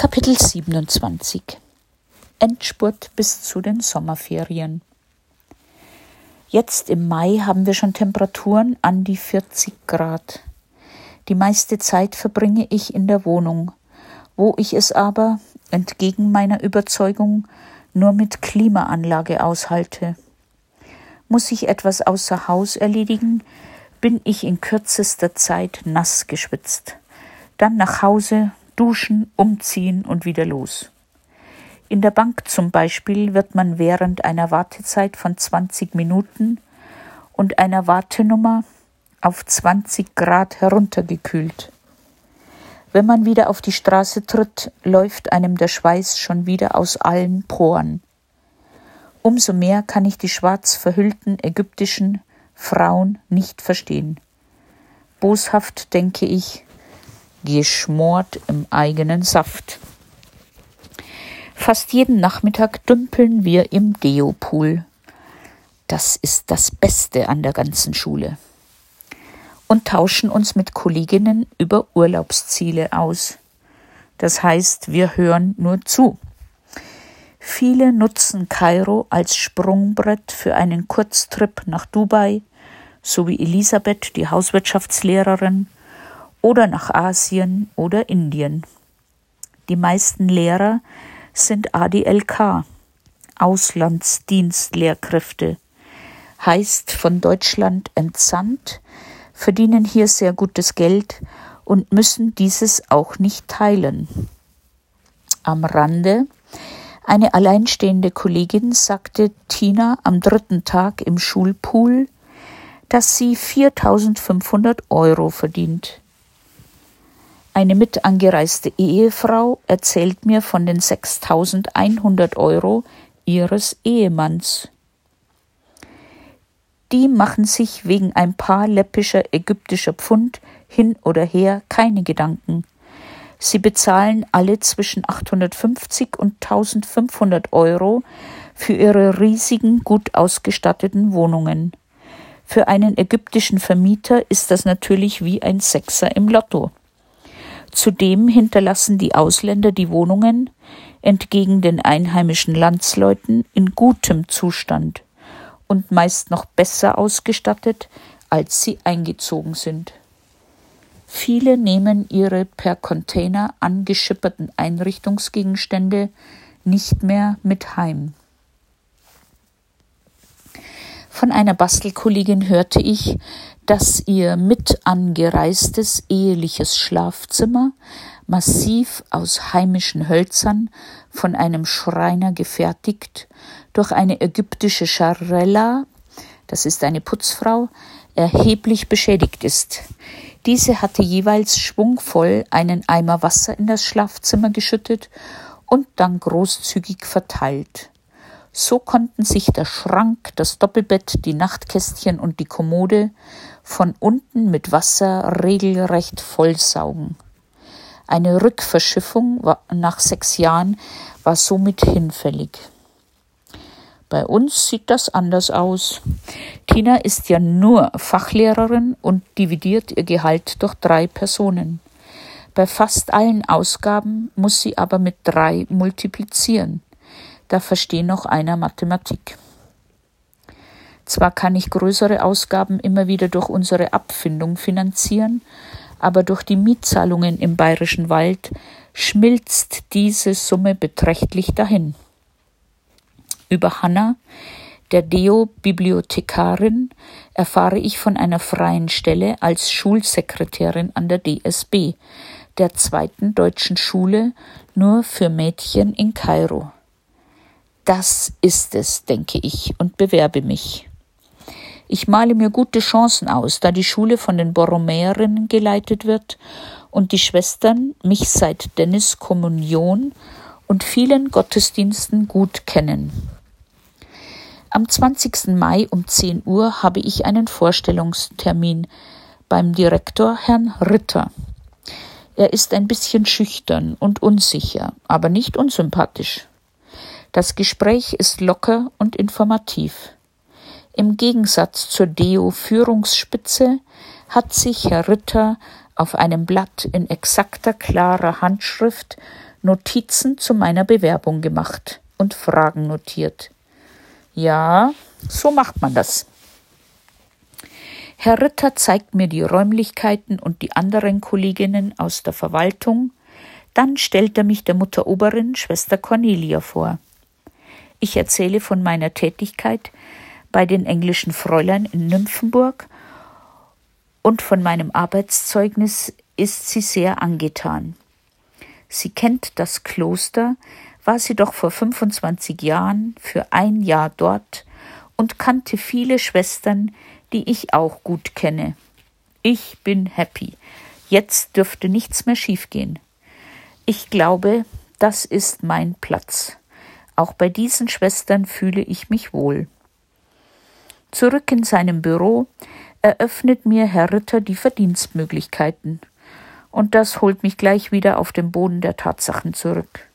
Kapitel 27 Endspurt bis zu den Sommerferien. Jetzt im Mai haben wir schon Temperaturen an die 40 Grad. Die meiste Zeit verbringe ich in der Wohnung, wo ich es aber, entgegen meiner Überzeugung, nur mit Klimaanlage aushalte. Muss ich etwas außer Haus erledigen, bin ich in kürzester Zeit nass geschwitzt. Dann nach Hause, duschen, umziehen und wieder los. In der Bank zum Beispiel wird man während einer Wartezeit von 20 Minuten und einer Wartenummer auf 20 Grad heruntergekühlt. Wenn man wieder auf die Straße tritt, läuft einem der Schweiß schon wieder aus allen Poren. Umso mehr kann ich die schwarz verhüllten ägyptischen Frauen nicht verstehen. Boshaft denke ich, geschmort im eigenen Saft. Fast jeden Nachmittag dümpeln wir im Deopool. Das ist das Beste an der ganzen Schule. Und tauschen uns mit Kolleginnen über Urlaubsziele aus. Das heißt, wir hören nur zu. Viele nutzen Kairo als Sprungbrett für einen Kurztrip nach Dubai, so wie Elisabeth, die Hauswirtschaftslehrerin, oder nach Asien oder Indien. Die meisten Lehrer sind ADLK, Auslandsdienstlehrkräfte, heißt von Deutschland entsandt, verdienen hier sehr gutes Geld und müssen dieses auch nicht teilen. Am Rande eine alleinstehende Kollegin sagte Tina am dritten Tag im Schulpool, dass sie 4500 Euro verdient. Eine mit angereiste Ehefrau erzählt mir von den 6100 Euro ihres Ehemanns. Die machen sich wegen ein paar läppischer ägyptischer Pfund hin oder her keine Gedanken. Sie bezahlen alle zwischen 850 und 1500 Euro für ihre riesigen, gut ausgestatteten Wohnungen. Für einen ägyptischen Vermieter ist das natürlich wie ein Sechser im Lotto. Zudem hinterlassen die Ausländer die Wohnungen, entgegen den einheimischen Landsleuten, in gutem Zustand und meist noch besser ausgestattet, als sie eingezogen sind. Viele nehmen ihre per Container angeschipperten Einrichtungsgegenstände nicht mehr mit heim. Von einer Bastelkollegin hörte ich, dass ihr mit angereistes eheliches Schlafzimmer massiv aus heimischen Hölzern von einem Schreiner gefertigt, durch eine ägyptische Scharella, das ist eine Putzfrau, erheblich beschädigt ist. Diese hatte jeweils schwungvoll einen Eimer Wasser in das Schlafzimmer geschüttet und dann großzügig verteilt. So konnten sich der Schrank, das Doppelbett, die Nachtkästchen und die Kommode von unten mit Wasser regelrecht vollsaugen. Eine Rückverschiffung nach sechs Jahren war somit hinfällig. Bei uns sieht das anders aus. Tina ist ja nur Fachlehrerin und dividiert ihr Gehalt durch drei Personen. Bei fast allen Ausgaben muss sie aber mit drei multiplizieren. Da versteht noch einer Mathematik. Zwar kann ich größere Ausgaben immer wieder durch unsere Abfindung finanzieren, aber durch die Mietzahlungen im bayerischen Wald schmilzt diese Summe beträchtlich dahin. Über Hanna, der Deo-Bibliothekarin, erfahre ich von einer freien Stelle als Schulsekretärin an der DSB, der zweiten deutschen Schule nur für Mädchen in Kairo. Das ist es, denke ich, und bewerbe mich. Ich male mir gute Chancen aus, da die Schule von den Borromäerinnen geleitet wird und die Schwestern mich seit Dennis Kommunion und vielen Gottesdiensten gut kennen. Am 20. Mai um 10 Uhr habe ich einen Vorstellungstermin beim Direktor Herrn Ritter. Er ist ein bisschen schüchtern und unsicher, aber nicht unsympathisch. Das Gespräch ist locker und informativ. Im Gegensatz zur Deo-Führungsspitze hat sich Herr Ritter auf einem Blatt in exakter klarer Handschrift Notizen zu meiner Bewerbung gemacht und Fragen notiert. Ja, so macht man das. Herr Ritter zeigt mir die Räumlichkeiten und die anderen Kolleginnen aus der Verwaltung, dann stellt er mich der Mutter Oberin, Schwester Cornelia, vor. Ich erzähle von meiner Tätigkeit bei den englischen Fräulein in Nymphenburg und von meinem Arbeitszeugnis ist sie sehr angetan. Sie kennt das Kloster, war sie doch vor 25 Jahren für ein Jahr dort und kannte viele Schwestern, die ich auch gut kenne. Ich bin happy. Jetzt dürfte nichts mehr schiefgehen. Ich glaube, das ist mein Platz. Auch bei diesen Schwestern fühle ich mich wohl. Zurück in seinem Büro eröffnet mir Herr Ritter die Verdienstmöglichkeiten. Und das holt mich gleich wieder auf den Boden der Tatsachen zurück.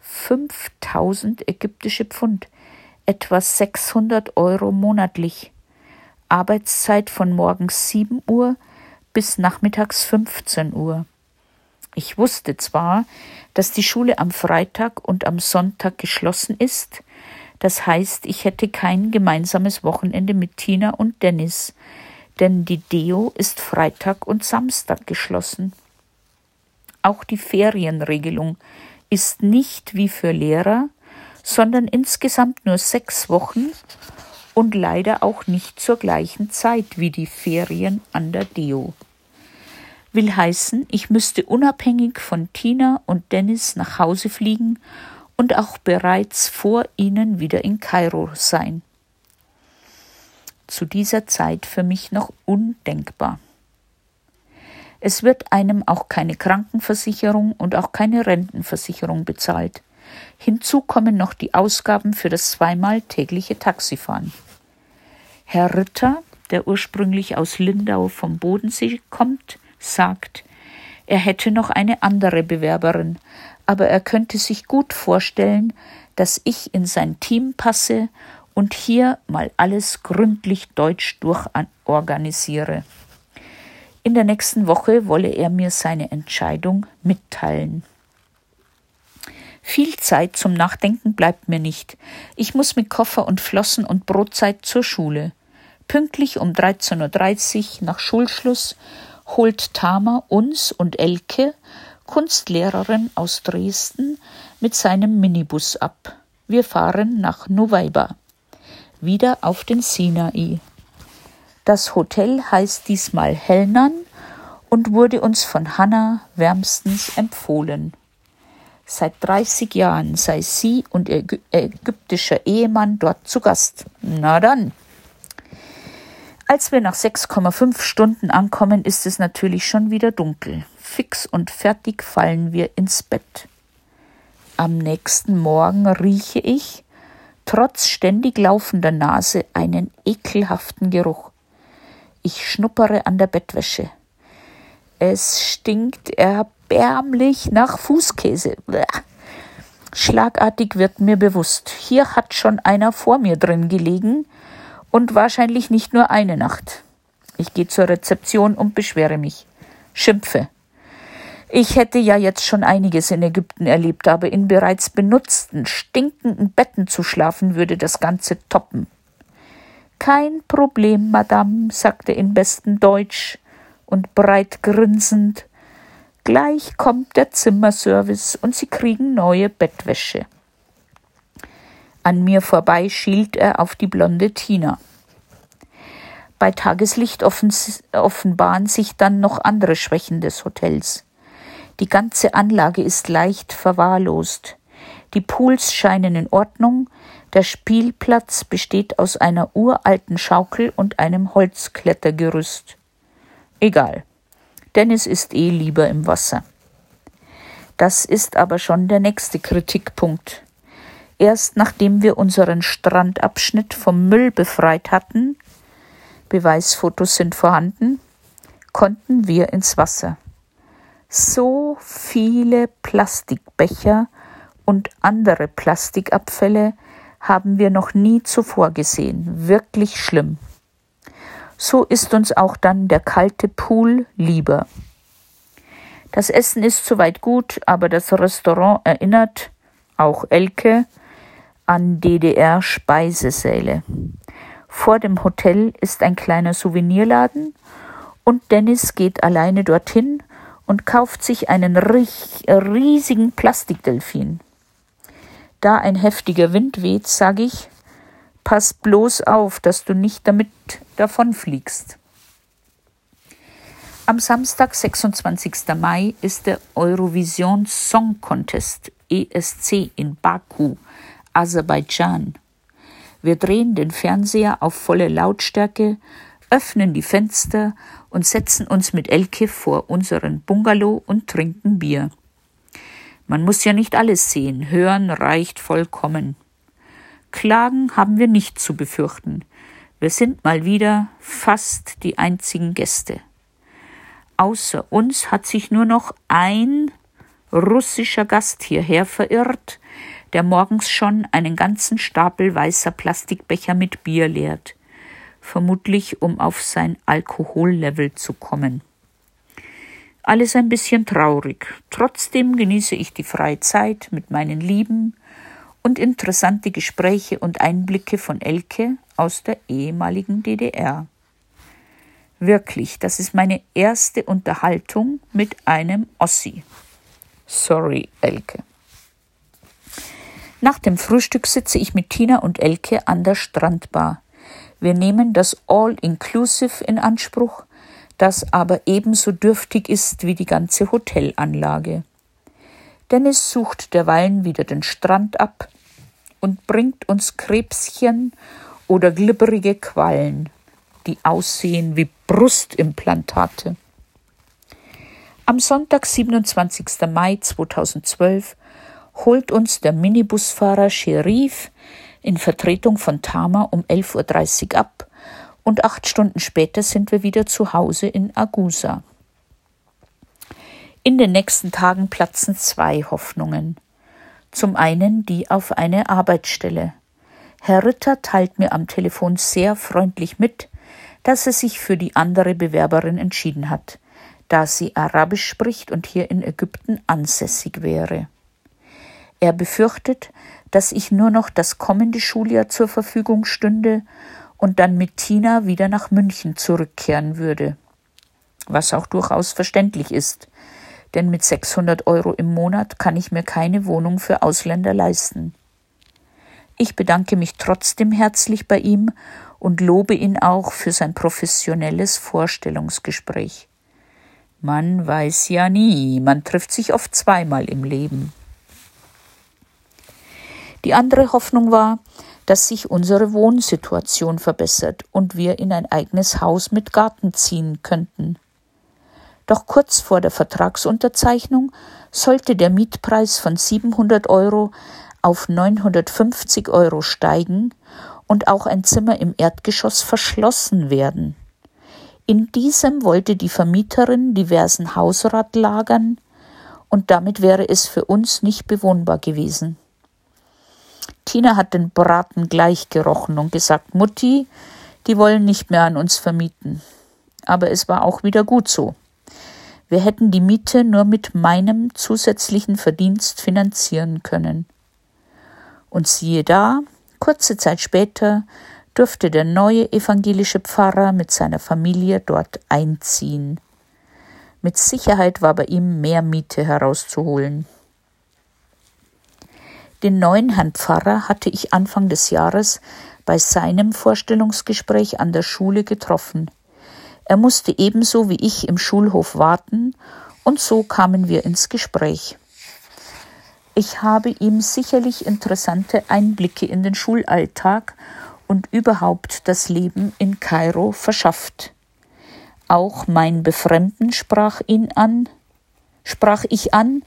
5000 ägyptische Pfund, etwa 600 Euro monatlich. Arbeitszeit von morgens 7 Uhr bis nachmittags 15 Uhr. Ich wusste zwar, dass die Schule am Freitag und am Sonntag geschlossen ist, das heißt, ich hätte kein gemeinsames Wochenende mit Tina und Dennis, denn die Deo ist Freitag und Samstag geschlossen. Auch die Ferienregelung ist nicht wie für Lehrer, sondern insgesamt nur sechs Wochen und leider auch nicht zur gleichen Zeit wie die Ferien an der Deo. Will heißen, ich müsste unabhängig von Tina und Dennis nach Hause fliegen und auch bereits vor ihnen wieder in Kairo sein. Zu dieser Zeit für mich noch undenkbar. Es wird einem auch keine Krankenversicherung und auch keine Rentenversicherung bezahlt. Hinzu kommen noch die Ausgaben für das zweimal tägliche Taxifahren. Herr Ritter, der ursprünglich aus Lindau vom Bodensee kommt, sagt, er hätte noch eine andere Bewerberin, aber er könnte sich gut vorstellen, dass ich in sein Team passe und hier mal alles gründlich deutsch durchorganisiere. In der nächsten Woche wolle er mir seine Entscheidung mitteilen. Viel Zeit zum Nachdenken bleibt mir nicht. Ich muss mit Koffer und Flossen und Brotzeit zur Schule. Pünktlich um 13.30 Uhr nach Schulschluss holt Tama uns und Elke, Kunstlehrerin aus Dresden, mit seinem Minibus ab. Wir fahren nach Nuweiba. Wieder auf den Sinai. Das Hotel heißt diesmal Hellnan und wurde uns von Hanna wärmstens empfohlen. Seit 30 Jahren sei sie und ihr ägyptischer Ehemann dort zu Gast. Na dann. Als wir nach 6,5 Stunden ankommen, ist es natürlich schon wieder dunkel. Fix und fertig fallen wir ins Bett. Am nächsten Morgen rieche ich, trotz ständig laufender Nase, einen ekelhaften Geruch. Ich schnuppere an der Bettwäsche. Es stinkt erbärmlich nach Fußkäse. Schlagartig wird mir bewusst, hier hat schon einer vor mir drin gelegen und wahrscheinlich nicht nur eine Nacht. Ich gehe zur Rezeption und beschwere mich. Schimpfe. Ich hätte ja jetzt schon einiges in Ägypten erlebt, aber in bereits benutzten, stinkenden Betten zu schlafen würde das Ganze toppen. Kein Problem, Madame, sagte in bestem Deutsch und breit grinsend. Gleich kommt der Zimmerservice und Sie kriegen neue Bettwäsche. An mir vorbei schielt er auf die blonde Tina. Bei Tageslicht offenbaren sich dann noch andere Schwächen des Hotels. Die ganze Anlage ist leicht verwahrlost. Die Pools scheinen in Ordnung, der Spielplatz besteht aus einer uralten Schaukel und einem Holzklettergerüst. Egal. Dennis ist eh lieber im Wasser. Das ist aber schon der nächste Kritikpunkt. Erst nachdem wir unseren Strandabschnitt vom Müll befreit hatten, Beweisfotos sind vorhanden, konnten wir ins Wasser. So viele Plastikbecher und andere Plastikabfälle haben wir noch nie zuvor gesehen. Wirklich schlimm. So ist uns auch dann der kalte Pool lieber. Das Essen ist soweit gut, aber das Restaurant erinnert, auch Elke, an DDR-Speisesäle. Vor dem Hotel ist ein kleiner Souvenirladen und Dennis geht alleine dorthin und kauft sich einen riesigen Plastikdelfin. Da ein heftiger Wind weht, sage ich, pass bloß auf, dass du nicht damit davonfliegst. Am Samstag, 26. Mai, ist der Eurovision Song Contest ESC in Baku, Aserbaidschan. Wir drehen den Fernseher auf volle Lautstärke, öffnen die Fenster und setzen uns mit Elke vor unseren Bungalow und trinken Bier. Man muss ja nicht alles sehen, hören reicht vollkommen. Klagen haben wir nicht zu befürchten. Wir sind mal wieder fast die einzigen Gäste. Außer uns hat sich nur noch ein russischer Gast hierher verirrt, der morgens schon einen ganzen Stapel weißer Plastikbecher mit Bier leert, vermutlich um auf sein Alkohollevel zu kommen. Alles ein bisschen traurig. Trotzdem genieße ich die freie Zeit mit meinen Lieben und interessante Gespräche und Einblicke von Elke aus der ehemaligen DDR. Wirklich, das ist meine erste Unterhaltung mit einem Ossi. Sorry, Elke. Nach dem Frühstück sitze ich mit Tina und Elke an der Strandbar. Wir nehmen das All-Inclusive in Anspruch, das aber ebenso dürftig ist wie die ganze Hotelanlage. Dennis sucht derweilen wieder den Strand ab und bringt uns Krebschen oder glibberige Quallen, die aussehen wie Brustimplantate. Am Sonntag, 27. Mai 2012, holt uns der Minibusfahrer Sherif in Vertretung von Tama um 11.30 Uhr ab und acht Stunden später sind wir wieder zu Hause in Agusa. In den nächsten Tagen platzen zwei Hoffnungen. Zum einen die auf eine Arbeitsstelle. Herr Ritter teilt mir am Telefon sehr freundlich mit, dass er sich für die andere Bewerberin entschieden hat, da sie Arabisch spricht und hier in Ägypten ansässig wäre. Er befürchtet, dass ich nur noch das kommende Schuljahr zur Verfügung stünde und dann mit Tina wieder nach München zurückkehren würde. Was auch durchaus verständlich ist, denn mit 600 Euro im Monat kann ich mir keine Wohnung für Ausländer leisten. Ich bedanke mich trotzdem herzlich bei ihm und lobe ihn auch für sein professionelles Vorstellungsgespräch. Man weiß ja nie, man trifft sich oft zweimal im Leben. Die andere Hoffnung war, dass sich unsere Wohnsituation verbessert und wir in ein eigenes Haus mit Garten ziehen könnten. Doch kurz vor der Vertragsunterzeichnung sollte der Mietpreis von 700 Euro auf 950 Euro steigen und auch ein Zimmer im Erdgeschoss verschlossen werden. In diesem wollte die Vermieterin diversen Hausrat lagern, und damit wäre es für uns nicht bewohnbar gewesen. Tina hat den Braten gleich gerochen und gesagt, Mutti, die wollen nicht mehr an uns vermieten. Aber es war auch wieder gut so. Wir hätten die Miete nur mit meinem zusätzlichen Verdienst finanzieren können. Und siehe da, kurze Zeit später durfte der neue evangelische Pfarrer mit seiner Familie dort einziehen. Mit Sicherheit war bei ihm mehr Miete herauszuholen. Den neuen Herrn Pfarrer hatte ich Anfang des Jahres bei seinem Vorstellungsgespräch an der Schule getroffen. Er musste ebenso wie ich im Schulhof warten, und so kamen wir ins Gespräch. Ich habe ihm sicherlich interessante Einblicke in den Schulalltag und überhaupt das Leben in Kairo verschafft. Auch mein Befremden sprach ihn an, sprach ich an,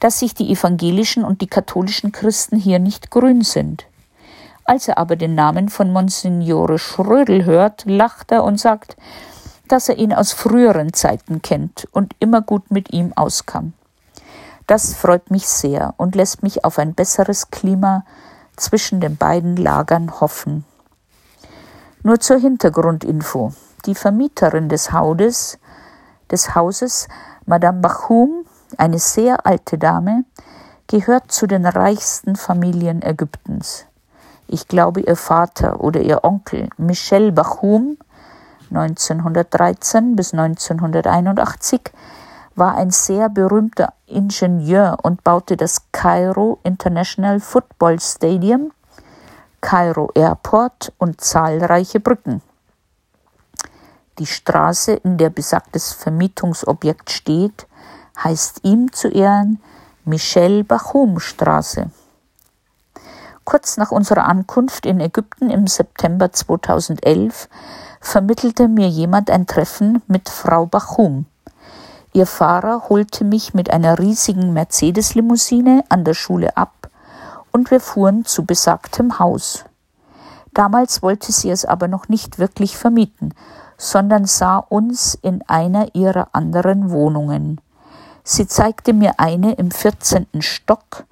dass sich die evangelischen und die katholischen Christen hier nicht grün sind. Als er aber den Namen von Monsignore Schrödel hört, lacht er und sagt, dass er ihn aus früheren Zeiten kennt und immer gut mit ihm auskam. Das freut mich sehr und lässt mich auf ein besseres Klima zwischen den beiden Lagern hoffen. Nur zur Hintergrundinfo. Die Vermieterin des Hauses, des Hauses Madame Bachum, eine sehr alte Dame, gehört zu den reichsten Familien Ägyptens. Ich glaube, ihr Vater oder ihr Onkel Michel Bachum 1913 bis 1981 war ein sehr berühmter Ingenieur und baute das Cairo International Football Stadium, Cairo Airport und zahlreiche Brücken. Die Straße, in der besagtes Vermietungsobjekt steht, heißt ihm zu Ehren Michel Bachum Straße. Kurz nach unserer Ankunft in Ägypten im September 2011 vermittelte mir jemand ein Treffen mit Frau Bachum. Ihr Fahrer holte mich mit einer riesigen Mercedes-Limousine an der Schule ab und wir fuhren zu besagtem Haus. Damals wollte sie es aber noch nicht wirklich vermieten, sondern sah uns in einer ihrer anderen Wohnungen. Sie zeigte mir eine im vierzehnten Stock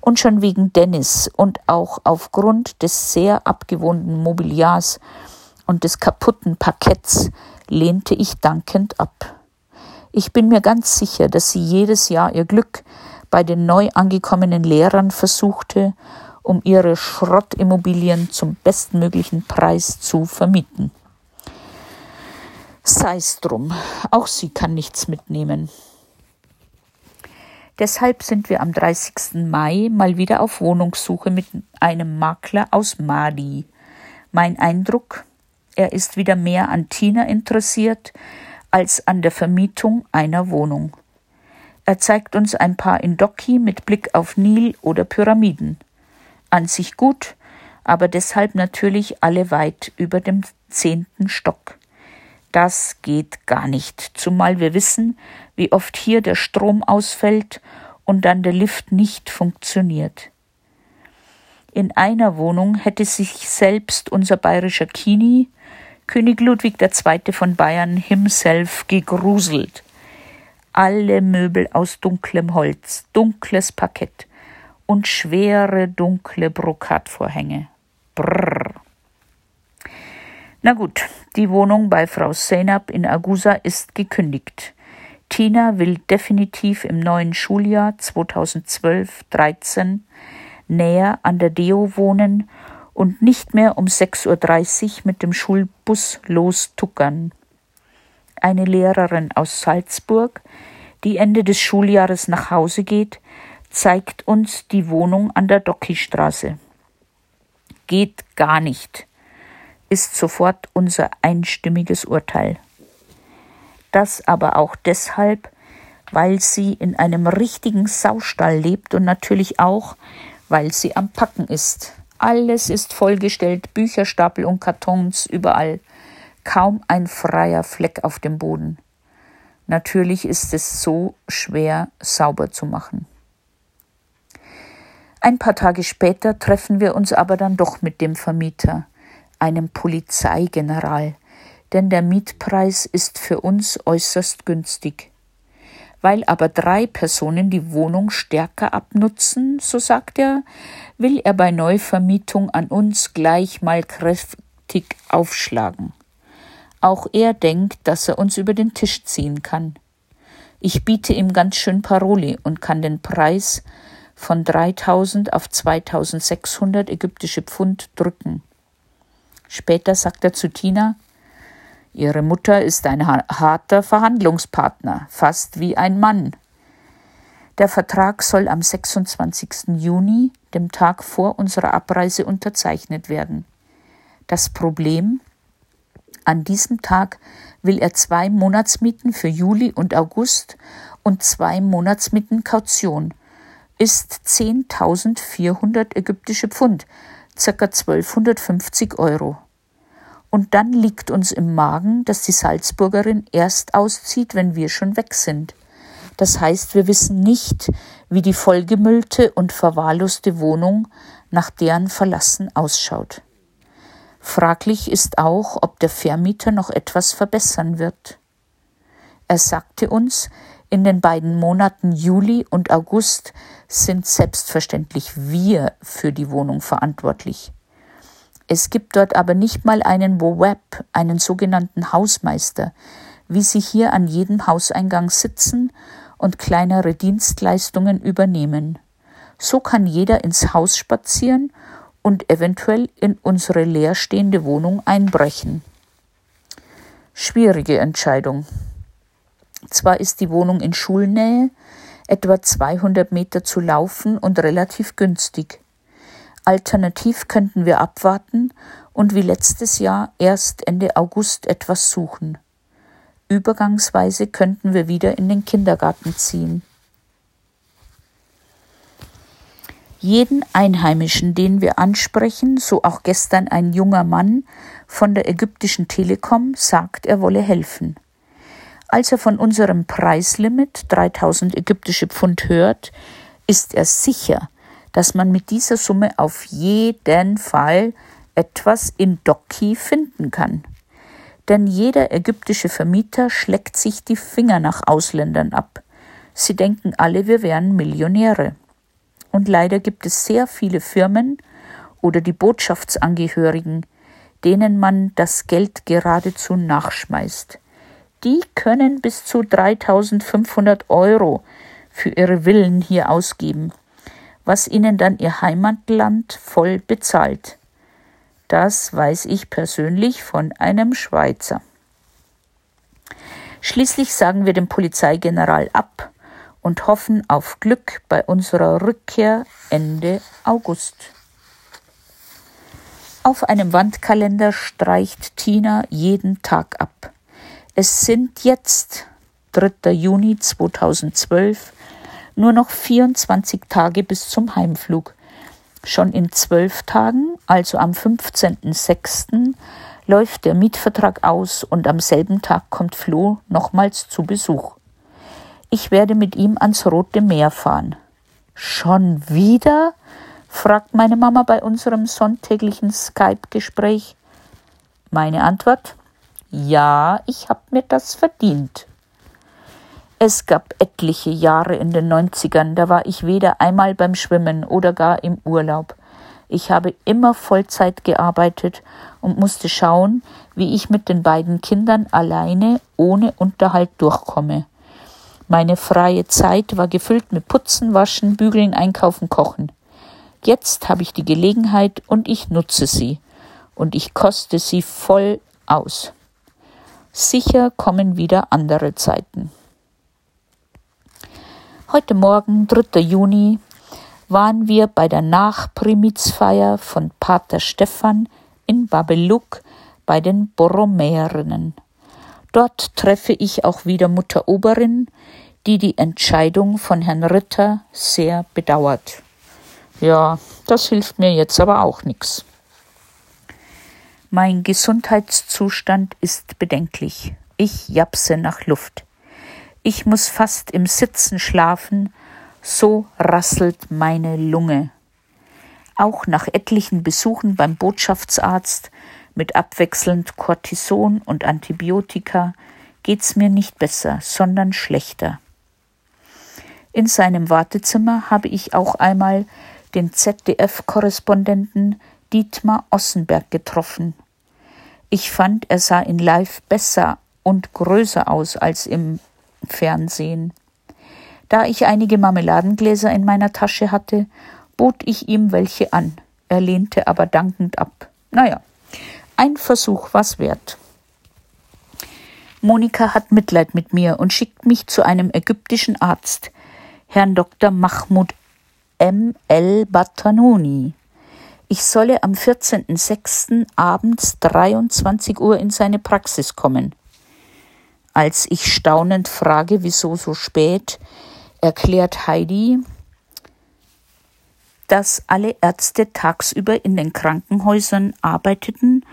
und schon wegen Dennis und auch aufgrund des sehr abgewohnten Mobiliars und des kaputten Parketts lehnte ich dankend ab. Ich bin mir ganz sicher, dass sie jedes Jahr ihr Glück bei den neu angekommenen Lehrern versuchte, um ihre Schrottimmobilien zum bestmöglichen Preis zu vermieten. Sei's drum, auch sie kann nichts mitnehmen. Deshalb sind wir am 30. Mai mal wieder auf Wohnungssuche mit einem Makler aus Mali. Mein Eindruck, er ist wieder mehr an Tina interessiert als an der Vermietung einer Wohnung. Er zeigt uns ein paar Indoki mit Blick auf Nil oder Pyramiden. An sich gut, aber deshalb natürlich alle weit über dem zehnten Stock. Das geht gar nicht, zumal wir wissen, wie oft hier der Strom ausfällt und dann der Lift nicht funktioniert. In einer Wohnung hätte sich selbst unser bayerischer Kini König Ludwig II. von Bayern himself gegruselt. Alle Möbel aus dunklem Holz, dunkles Parkett und schwere dunkle Brokatvorhänge. Brrr. Na gut, die Wohnung bei Frau Seinab in Agusa ist gekündigt. Tina will definitiv im neuen Schuljahr 2012-13 näher an der Deo wohnen und nicht mehr um 6.30 Uhr mit dem Schulbus lostuckern. Eine Lehrerin aus Salzburg, die Ende des Schuljahres nach Hause geht, zeigt uns die Wohnung an der Dockystraße. Geht gar nicht, ist sofort unser einstimmiges Urteil. Das aber auch deshalb, weil sie in einem richtigen Saustall lebt und natürlich auch, weil sie am Packen ist. Alles ist vollgestellt, Bücherstapel und Kartons überall. Kaum ein freier Fleck auf dem Boden. Natürlich ist es so schwer sauber zu machen. Ein paar Tage später treffen wir uns aber dann doch mit dem Vermieter, einem Polizeigeneral, denn der Mietpreis ist für uns äußerst günstig. Weil aber drei Personen die Wohnung stärker abnutzen, so sagt er, will er bei Neuvermietung an uns gleich mal kräftig aufschlagen. Auch er denkt, dass er uns über den Tisch ziehen kann. Ich biete ihm ganz schön Paroli und kann den Preis von 3000 auf 2600 ägyptische Pfund drücken. Später sagt er zu Tina, Ihre Mutter ist ein harter Verhandlungspartner, fast wie ein Mann. Der Vertrag soll am 26. Juni, dem Tag vor unserer Abreise, unterzeichnet werden. Das Problem? An diesem Tag will er zwei Monatsmieten für Juli und August und zwei Monatsmieten Kaution. Ist 10.400 ägyptische Pfund, ca. 1250 Euro. Und dann liegt uns im Magen, dass die Salzburgerin erst auszieht, wenn wir schon weg sind. Das heißt, wir wissen nicht, wie die vollgemüllte und verwahrloste Wohnung nach deren Verlassen ausschaut. Fraglich ist auch, ob der Vermieter noch etwas verbessern wird. Er sagte uns, in den beiden Monaten Juli und August sind selbstverständlich wir für die Wohnung verantwortlich. Es gibt dort aber nicht mal einen WOWAP, einen sogenannten Hausmeister, wie sie hier an jedem Hauseingang sitzen und kleinere Dienstleistungen übernehmen. So kann jeder ins Haus spazieren und eventuell in unsere leerstehende Wohnung einbrechen. Schwierige Entscheidung. Zwar ist die Wohnung in Schulnähe, etwa 200 Meter zu laufen und relativ günstig. Alternativ könnten wir abwarten und wie letztes Jahr erst Ende August etwas suchen. Übergangsweise könnten wir wieder in den Kindergarten ziehen. Jeden Einheimischen, den wir ansprechen, so auch gestern ein junger Mann von der ägyptischen Telekom, sagt, er wolle helfen. Als er von unserem Preislimit 3000 ägyptische Pfund hört, ist er sicher, dass man mit dieser Summe auf jeden Fall etwas in Doki finden kann. Denn jeder ägyptische Vermieter schleckt sich die Finger nach Ausländern ab. Sie denken alle, wir wären Millionäre. Und leider gibt es sehr viele Firmen oder die Botschaftsangehörigen, denen man das Geld geradezu nachschmeißt. Die können bis zu 3500 Euro für ihre Villen hier ausgeben, was ihnen dann ihr Heimatland voll bezahlt. Das weiß ich persönlich von einem Schweizer. Schließlich sagen wir dem Polizeigeneral ab, und hoffen auf Glück bei unserer Rückkehr Ende August. Auf einem Wandkalender streicht Tina jeden Tag ab. Es sind jetzt, 3. Juni 2012, nur noch 24 Tage bis zum Heimflug. Schon in zwölf Tagen, also am 15.06., läuft der Mietvertrag aus und am selben Tag kommt Flo nochmals zu Besuch. Ich werde mit ihm ans Rote Meer fahren. Schon wieder? fragt meine Mama bei unserem sonntäglichen Skype-Gespräch. Meine Antwort? Ja, ich hab mir das verdient. Es gab etliche Jahre in den Neunzigern, da war ich weder einmal beim Schwimmen oder gar im Urlaub. Ich habe immer Vollzeit gearbeitet und musste schauen, wie ich mit den beiden Kindern alleine ohne Unterhalt durchkomme. Meine freie Zeit war gefüllt mit Putzen, Waschen, Bügeln, Einkaufen, Kochen. Jetzt habe ich die Gelegenheit und ich nutze sie und ich koste sie voll aus. Sicher kommen wieder andere Zeiten. Heute Morgen, 3. Juni, waren wir bei der Nachprimizfeier von Pater Stephan in Babeluk bei den Borromäerinnen. Dort treffe ich auch wieder Mutter Oberin, die die Entscheidung von Herrn Ritter sehr bedauert. Ja, das hilft mir jetzt aber auch nichts. Mein Gesundheitszustand ist bedenklich. Ich japse nach Luft. Ich muss fast im Sitzen schlafen, so rasselt meine Lunge. Auch nach etlichen Besuchen beim Botschaftsarzt mit abwechselnd Cortison und Antibiotika geht's mir nicht besser, sondern schlechter. In seinem Wartezimmer habe ich auch einmal den ZDF-Korrespondenten Dietmar Ossenberg getroffen. Ich fand, er sah in Live besser und größer aus als im Fernsehen. Da ich einige Marmeladengläser in meiner Tasche hatte, bot ich ihm welche an. Er lehnte aber dankend ab. Naja, ein Versuch war's wert. Monika hat Mitleid mit mir und schickt mich zu einem ägyptischen Arzt, Herrn Dr. Mahmoud M. L. Batanuni. Ich solle am 14.06. abends 23 Uhr in seine Praxis kommen. Als ich staunend frage, wieso so spät, erklärt Heidi, dass alle Ärzte tagsüber in den Krankenhäusern arbeiteten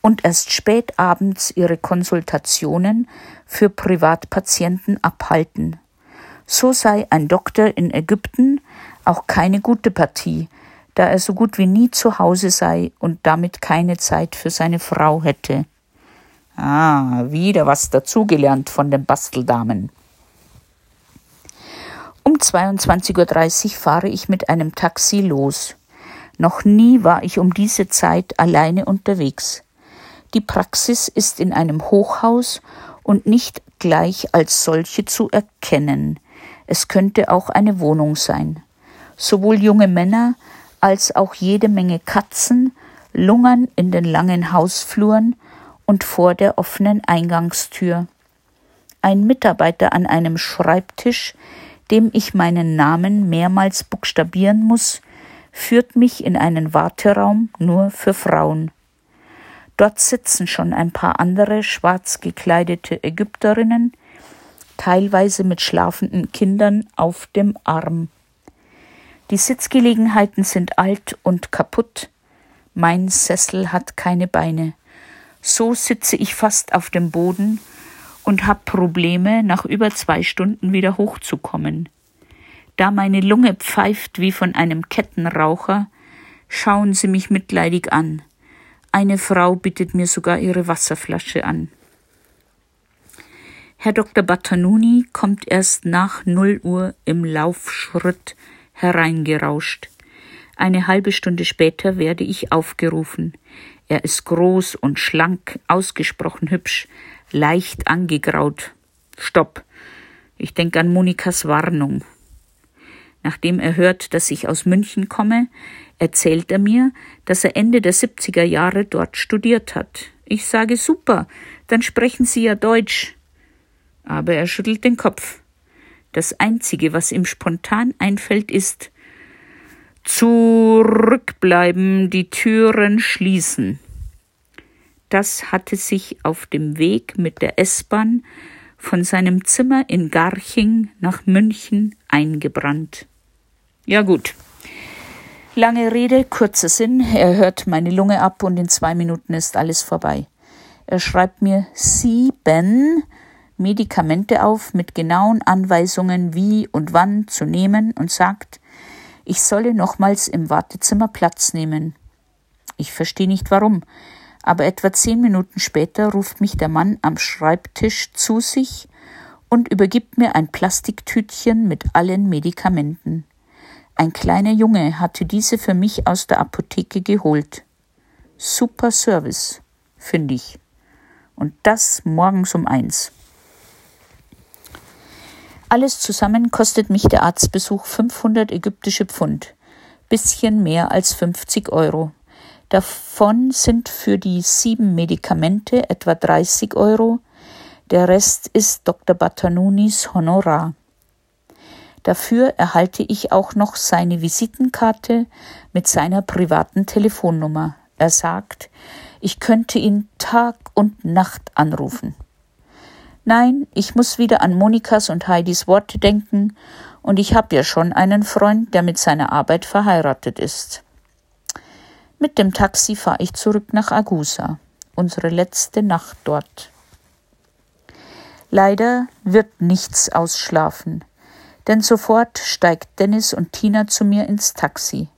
und erst spät abends ihre Konsultationen für Privatpatienten abhalten. So sei ein Doktor in Ägypten auch keine gute Partie, da er so gut wie nie zu Hause sei und damit keine Zeit für seine Frau hätte. Ah, wieder was dazugelernt von den Basteldamen. Um 22.30 Uhr fahre ich mit einem Taxi los. Noch nie war ich um diese Zeit alleine unterwegs. Die Praxis ist in einem Hochhaus und nicht gleich als solche zu erkennen. Es könnte auch eine Wohnung sein. Sowohl junge Männer als auch jede Menge Katzen lungern in den langen Hausfluren und vor der offenen Eingangstür. Ein Mitarbeiter an einem Schreibtisch, dem ich meinen Namen mehrmals buchstabieren muss, führt mich in einen Warteraum nur für Frauen. Dort sitzen schon ein paar andere schwarz gekleidete Ägypterinnen, teilweise mit schlafenden Kindern auf dem Arm. Die Sitzgelegenheiten sind alt und kaputt. Mein Sessel hat keine Beine. So sitze ich fast auf dem Boden und habe Probleme, nach über zwei Stunden wieder hochzukommen. Da meine Lunge pfeift wie von einem Kettenraucher, schauen sie mich mitleidig an. Eine Frau bittet mir sogar ihre Wasserflasche an. Herr Dr. Battanuni kommt erst nach null Uhr im Laufschritt hereingerauscht. Eine halbe Stunde später werde ich aufgerufen. Er ist groß und schlank, ausgesprochen hübsch, leicht angegraut. Stopp. Ich denke an Monikas Warnung. Nachdem er hört, dass ich aus München komme, erzählt er mir, dass er Ende der 70er Jahre dort studiert hat. Ich sage super, dann sprechen Sie ja Deutsch. Aber er schüttelt den Kopf. Das Einzige, was ihm spontan einfällt, ist Zurückbleiben, die Türen schließen. Das hatte sich auf dem Weg mit der S-Bahn von seinem Zimmer in Garching nach München eingebrannt. Ja gut. Lange Rede, kurzer Sinn. Er hört meine Lunge ab und in zwei Minuten ist alles vorbei. Er schreibt mir sieben Medikamente auf mit genauen Anweisungen, wie und wann zu nehmen und sagt, ich solle nochmals im Wartezimmer Platz nehmen. Ich verstehe nicht warum aber etwa zehn Minuten später ruft mich der Mann am Schreibtisch zu sich und übergibt mir ein Plastiktütchen mit allen Medikamenten. Ein kleiner Junge hatte diese für mich aus der Apotheke geholt. Super Service, finde ich. Und das morgens um eins. Alles zusammen kostet mich der Arztbesuch 500 ägyptische Pfund, bisschen mehr als 50 Euro. Davon sind für die sieben Medikamente etwa 30 Euro. Der Rest ist Dr. Batanunis Honorar. Dafür erhalte ich auch noch seine Visitenkarte mit seiner privaten Telefonnummer. Er sagt, ich könnte ihn Tag und Nacht anrufen. Nein, ich muss wieder an Monikas und Heidis Worte denken, und ich habe ja schon einen Freund, der mit seiner Arbeit verheiratet ist. Mit dem Taxi fahre ich zurück nach Agusa, unsere letzte Nacht dort. Leider wird nichts ausschlafen, denn sofort steigt Dennis und Tina zu mir ins Taxi.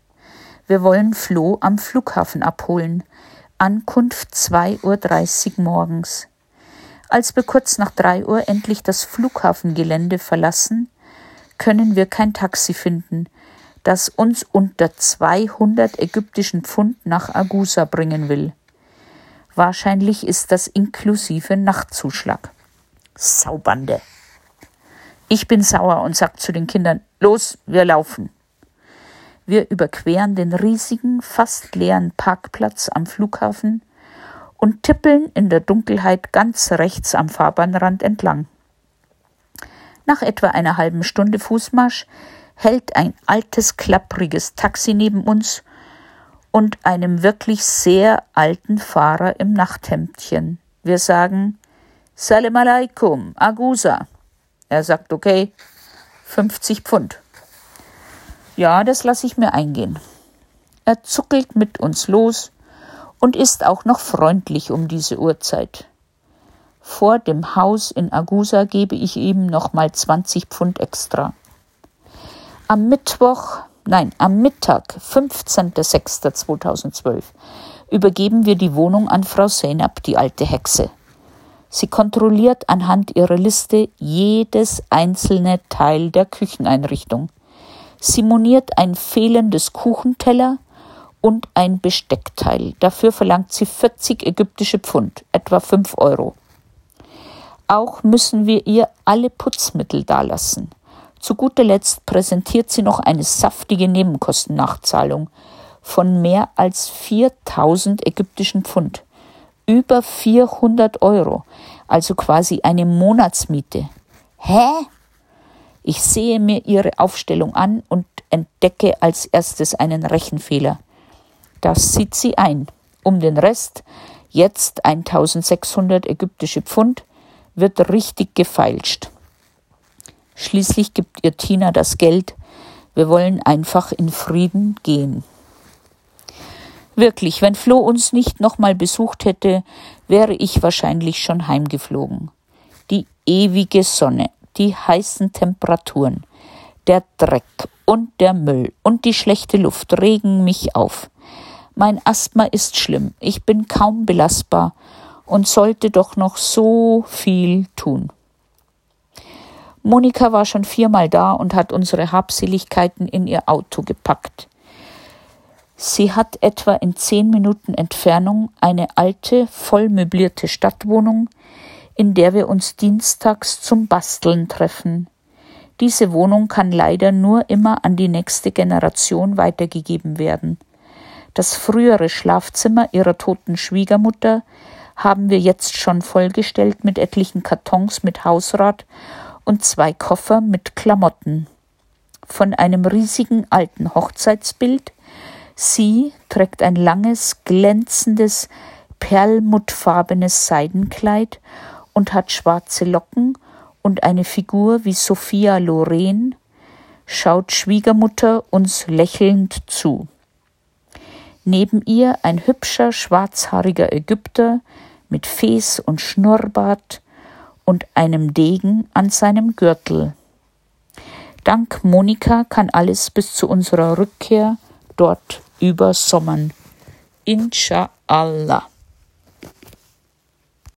Wir wollen Flo am Flughafen abholen. Ankunft 2.30 Uhr morgens. Als wir kurz nach 3 Uhr endlich das Flughafengelände verlassen, können wir kein Taxi finden, das uns unter 200 ägyptischen Pfund nach Agusa bringen will. Wahrscheinlich ist das inklusive Nachtzuschlag. Saubande. Ich bin sauer und sag zu den Kindern, los, wir laufen. Wir überqueren den riesigen, fast leeren Parkplatz am Flughafen und tippeln in der Dunkelheit ganz rechts am Fahrbahnrand entlang. Nach etwa einer halben Stunde Fußmarsch hält ein altes, klappriges Taxi neben uns und einem wirklich sehr alten Fahrer im Nachthemdchen. Wir sagen Salam alaikum, Agusa. Er sagt okay, 50 Pfund. Ja, das lasse ich mir eingehen. Er zuckelt mit uns los und ist auch noch freundlich um diese Uhrzeit. Vor dem Haus in Agusa gebe ich ihm noch mal 20 Pfund extra. Am Mittwoch, nein, am Mittag, 15.06.2012, übergeben wir die Wohnung an Frau Seinab, die alte Hexe. Sie kontrolliert anhand ihrer Liste jedes einzelne Teil der Kücheneinrichtung. Sie moniert ein fehlendes Kuchenteller und ein Besteckteil. Dafür verlangt sie 40 ägyptische Pfund, etwa 5 Euro. Auch müssen wir ihr alle Putzmittel dalassen. Zu guter Letzt präsentiert sie noch eine saftige Nebenkostennachzahlung von mehr als 4000 ägyptischen Pfund. Über 400 Euro, also quasi eine Monatsmiete. Hä? Ich sehe mir ihre Aufstellung an und entdecke als erstes einen Rechenfehler. Das sieht sie ein. Um den Rest, jetzt 1600 ägyptische Pfund, wird richtig gefeilscht. Schließlich gibt ihr Tina das Geld. Wir wollen einfach in Frieden gehen. Wirklich, wenn Flo uns nicht nochmal besucht hätte, wäre ich wahrscheinlich schon heimgeflogen. Die ewige Sonne, die heißen Temperaturen, der Dreck und der Müll und die schlechte Luft regen mich auf. Mein Asthma ist schlimm, ich bin kaum belastbar und sollte doch noch so viel tun. Monika war schon viermal da und hat unsere Habseligkeiten in ihr Auto gepackt. Sie hat etwa in zehn Minuten Entfernung eine alte, vollmöblierte Stadtwohnung, in der wir uns dienstags zum Basteln treffen. Diese Wohnung kann leider nur immer an die nächste Generation weitergegeben werden. Das frühere Schlafzimmer ihrer toten Schwiegermutter haben wir jetzt schon vollgestellt mit etlichen Kartons mit Hausrat und zwei Koffer mit Klamotten. Von einem riesigen alten Hochzeitsbild. Sie trägt ein langes, glänzendes, perlmuttfarbenes Seidenkleid und hat schwarze Locken und eine Figur wie Sophia Loren, schaut Schwiegermutter uns lächelnd zu. Neben ihr ein hübscher schwarzhaariger Ägypter mit Fes und Schnurrbart und einem Degen an seinem Gürtel. Dank Monika kann alles bis zu unserer Rückkehr dort übersommern. Inshallah.